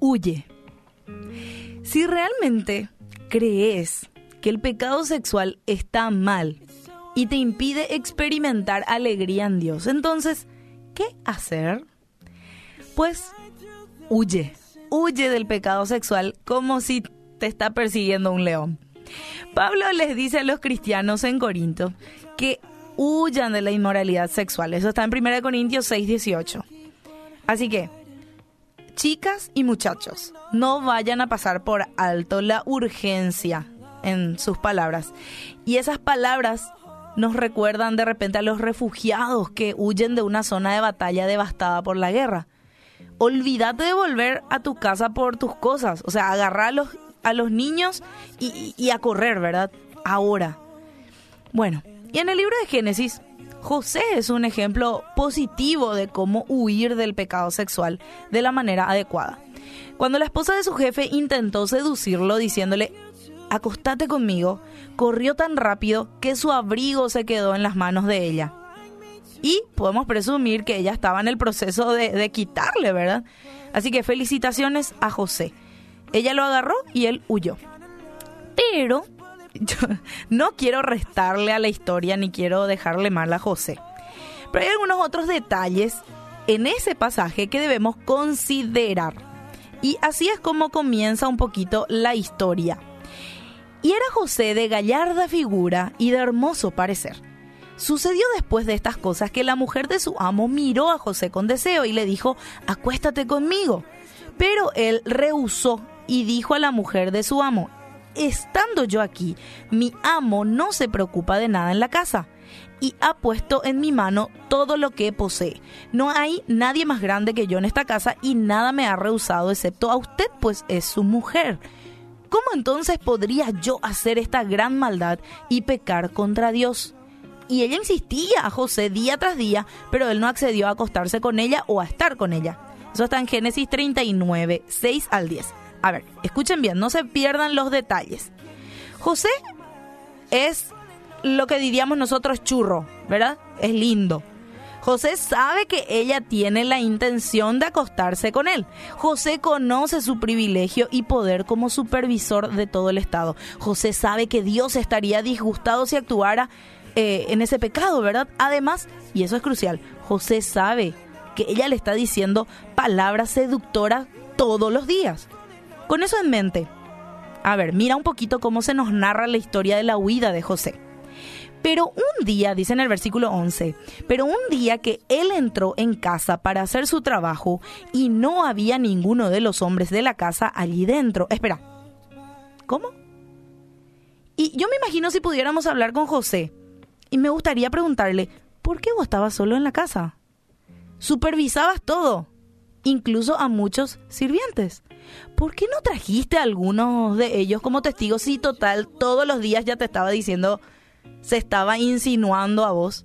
Huye. Si realmente crees que el pecado sexual está mal y te impide experimentar alegría en Dios, entonces, ¿qué hacer? Pues huye, huye del pecado sexual como si te está persiguiendo un león. Pablo les dice a los cristianos en Corinto que huyan de la inmoralidad sexual. Eso está en 1 Corintios 6, 18. Así que, chicas y muchachos, no vayan a pasar por alto la urgencia en sus palabras. Y esas palabras nos recuerdan de repente a los refugiados que huyen de una zona de batalla devastada por la guerra. Olvídate de volver a tu casa por tus cosas, o sea, agarrar a los, a los niños y, y a correr, ¿verdad? Ahora. Bueno, y en el libro de Génesis, José es un ejemplo positivo de cómo huir del pecado sexual de la manera adecuada. Cuando la esposa de su jefe intentó seducirlo diciéndole, acostate conmigo, corrió tan rápido que su abrigo se quedó en las manos de ella. Y podemos presumir que ella estaba en el proceso de, quitarle, ¿verdad? Así que felicitaciones a José. Ella lo agarró y él huyó. Pero yo no quiero restarle a la historia ni quiero dejarle mal a José. Pero hay algunos otros detalles en ese pasaje que debemos considerar. Y así es como comienza un poquito la historia. Y era José de gallarda figura y de hermoso parecer. Sucedió después de estas cosas que la mujer de su amo miró a José con deseo y le dijo, acuéstate conmigo. Pero él rehusó y dijo a la mujer de su amo, estando yo aquí, mi amo no se preocupa de nada en la casa y ha puesto en mi mano todo lo que posee. No hay nadie más grande que yo en esta casa y nada me ha rehusado excepto a usted, pues es su mujer. ¿Cómo entonces podría yo hacer esta gran maldad y pecar contra Dios? Y ella insistía a José día tras día, pero él no accedió a acostarse con ella o a estar con ella. Eso está en Génesis 39, 6 al 10. A ver, escuchen bien, no se pierdan los detalles. José es lo que diríamos nosotros churro, ¿verdad? Es lindo. José sabe que ella tiene la intención de acostarse con él. José conoce su privilegio y poder como supervisor de todo el Estado. José sabe que Dios estaría disgustado si actuara eh, en ese pecado, ¿verdad? Además, y eso es crucial, José sabe que ella le está diciendo palabras seductoras todos los días. Con eso en mente, a ver, mira un poquito cómo se nos narra la historia de la huida de José. Pero un día, dice en el versículo 11, pero un día que él entró en casa para hacer su trabajo y no había ninguno de los hombres de la casa allí dentro. Espera, ¿cómo? Y yo me imagino si pudiéramos hablar con José y me gustaría preguntarle, ¿por qué vos estabas solo en la casa? Supervisabas todo, incluso a muchos sirvientes. ¿Por qué no trajiste a algunos de ellos como testigos si total todos los días ya te estaba diciendo se estaba insinuando a vos.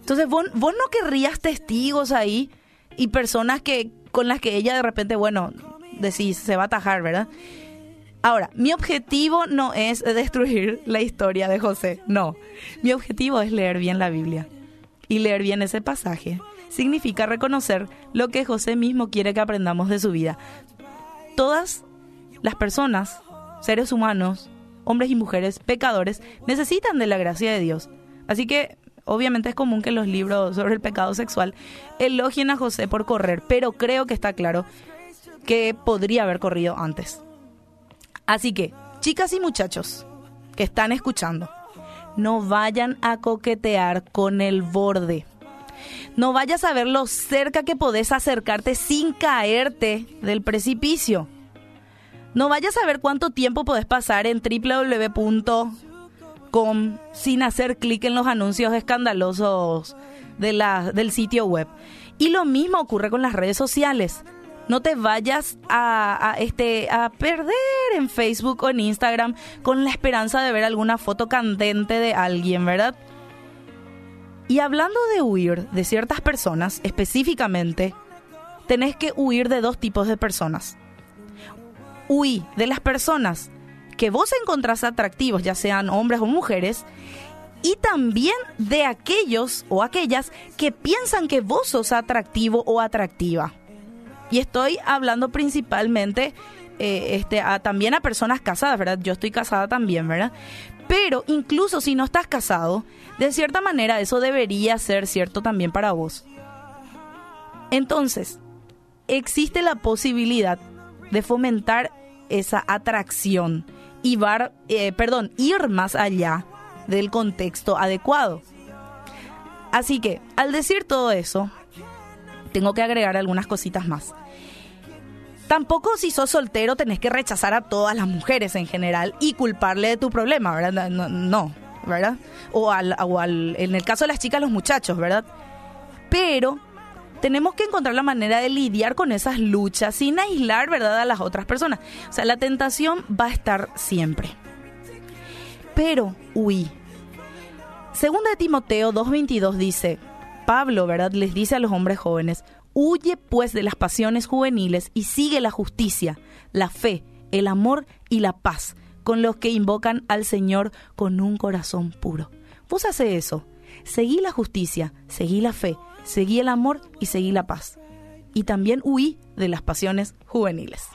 Entonces vos, no querrías testigos ahí y personas que con las que ella de repente, bueno, decís, se va a atajar, ¿verdad? Ahora, mi objetivo no es destruir la historia de José, no. Mi objetivo es leer bien la Biblia. Y leer bien ese pasaje significa reconocer lo que José mismo quiere que aprendamos de su vida. Todas las personas, seres humanos, hombres y mujeres pecadores necesitan de la gracia de Dios. Así que obviamente es común que los libros sobre el pecado sexual elogien a José por correr, pero creo que está claro que podría haber corrido antes. Así que, chicas y muchachos que están escuchando, no vayan a coquetear con el borde. No vayas a ver lo cerca que podés acercarte sin caerte del precipicio. No vayas a ver cuánto tiempo podés pasar en www.com sin hacer clic en los anuncios escandalosos de la, del sitio web. Y lo mismo ocurre con las redes sociales. No te vayas a, este, a perder en Facebook o en Instagram con la esperanza de ver alguna foto candente de alguien, ¿verdad? Y hablando de huir de ciertas personas, específicamente, tenés que huir de dos tipos de personas huí de las personas que vos encontrás atractivos, ya sean hombres o mujeres, y también de aquellos o aquellas que piensan que vos sos atractivo o atractiva. Y estoy hablando principalmente eh, este, también a personas casadas, ¿verdad? Yo estoy casada también, ¿verdad? Pero incluso si no estás casado, de cierta manera eso debería ser cierto también para vos. Entonces, existe la posibilidad de fomentar esa atracción y eh, perdón, ir más allá del contexto adecuado. Así que, al decir todo eso, tengo que agregar algunas cositas más. Tampoco si sos soltero tenés que rechazar a todas las mujeres en general y culparle de tu problema, ¿verdad? No, ¿verdad? O, al, o al, en el caso de las chicas, los muchachos, ¿verdad? Pero tenemos que encontrar la manera de lidiar con esas luchas sin aislar, ¿verdad?, a las otras personas. O sea, la tentación va a estar siempre. Pero, uy. Segunda de Timoteo 2.22 dice, Pablo, ¿verdad?, les dice a los hombres jóvenes, Huye pues de las pasiones juveniles y sigue la justicia, la fe, el amor y la paz con los que invocan al Señor con un corazón puro. Vos hace eso. Seguí la justicia, seguí la fe, seguí el amor y seguí la paz. Y también huí de las pasiones juveniles.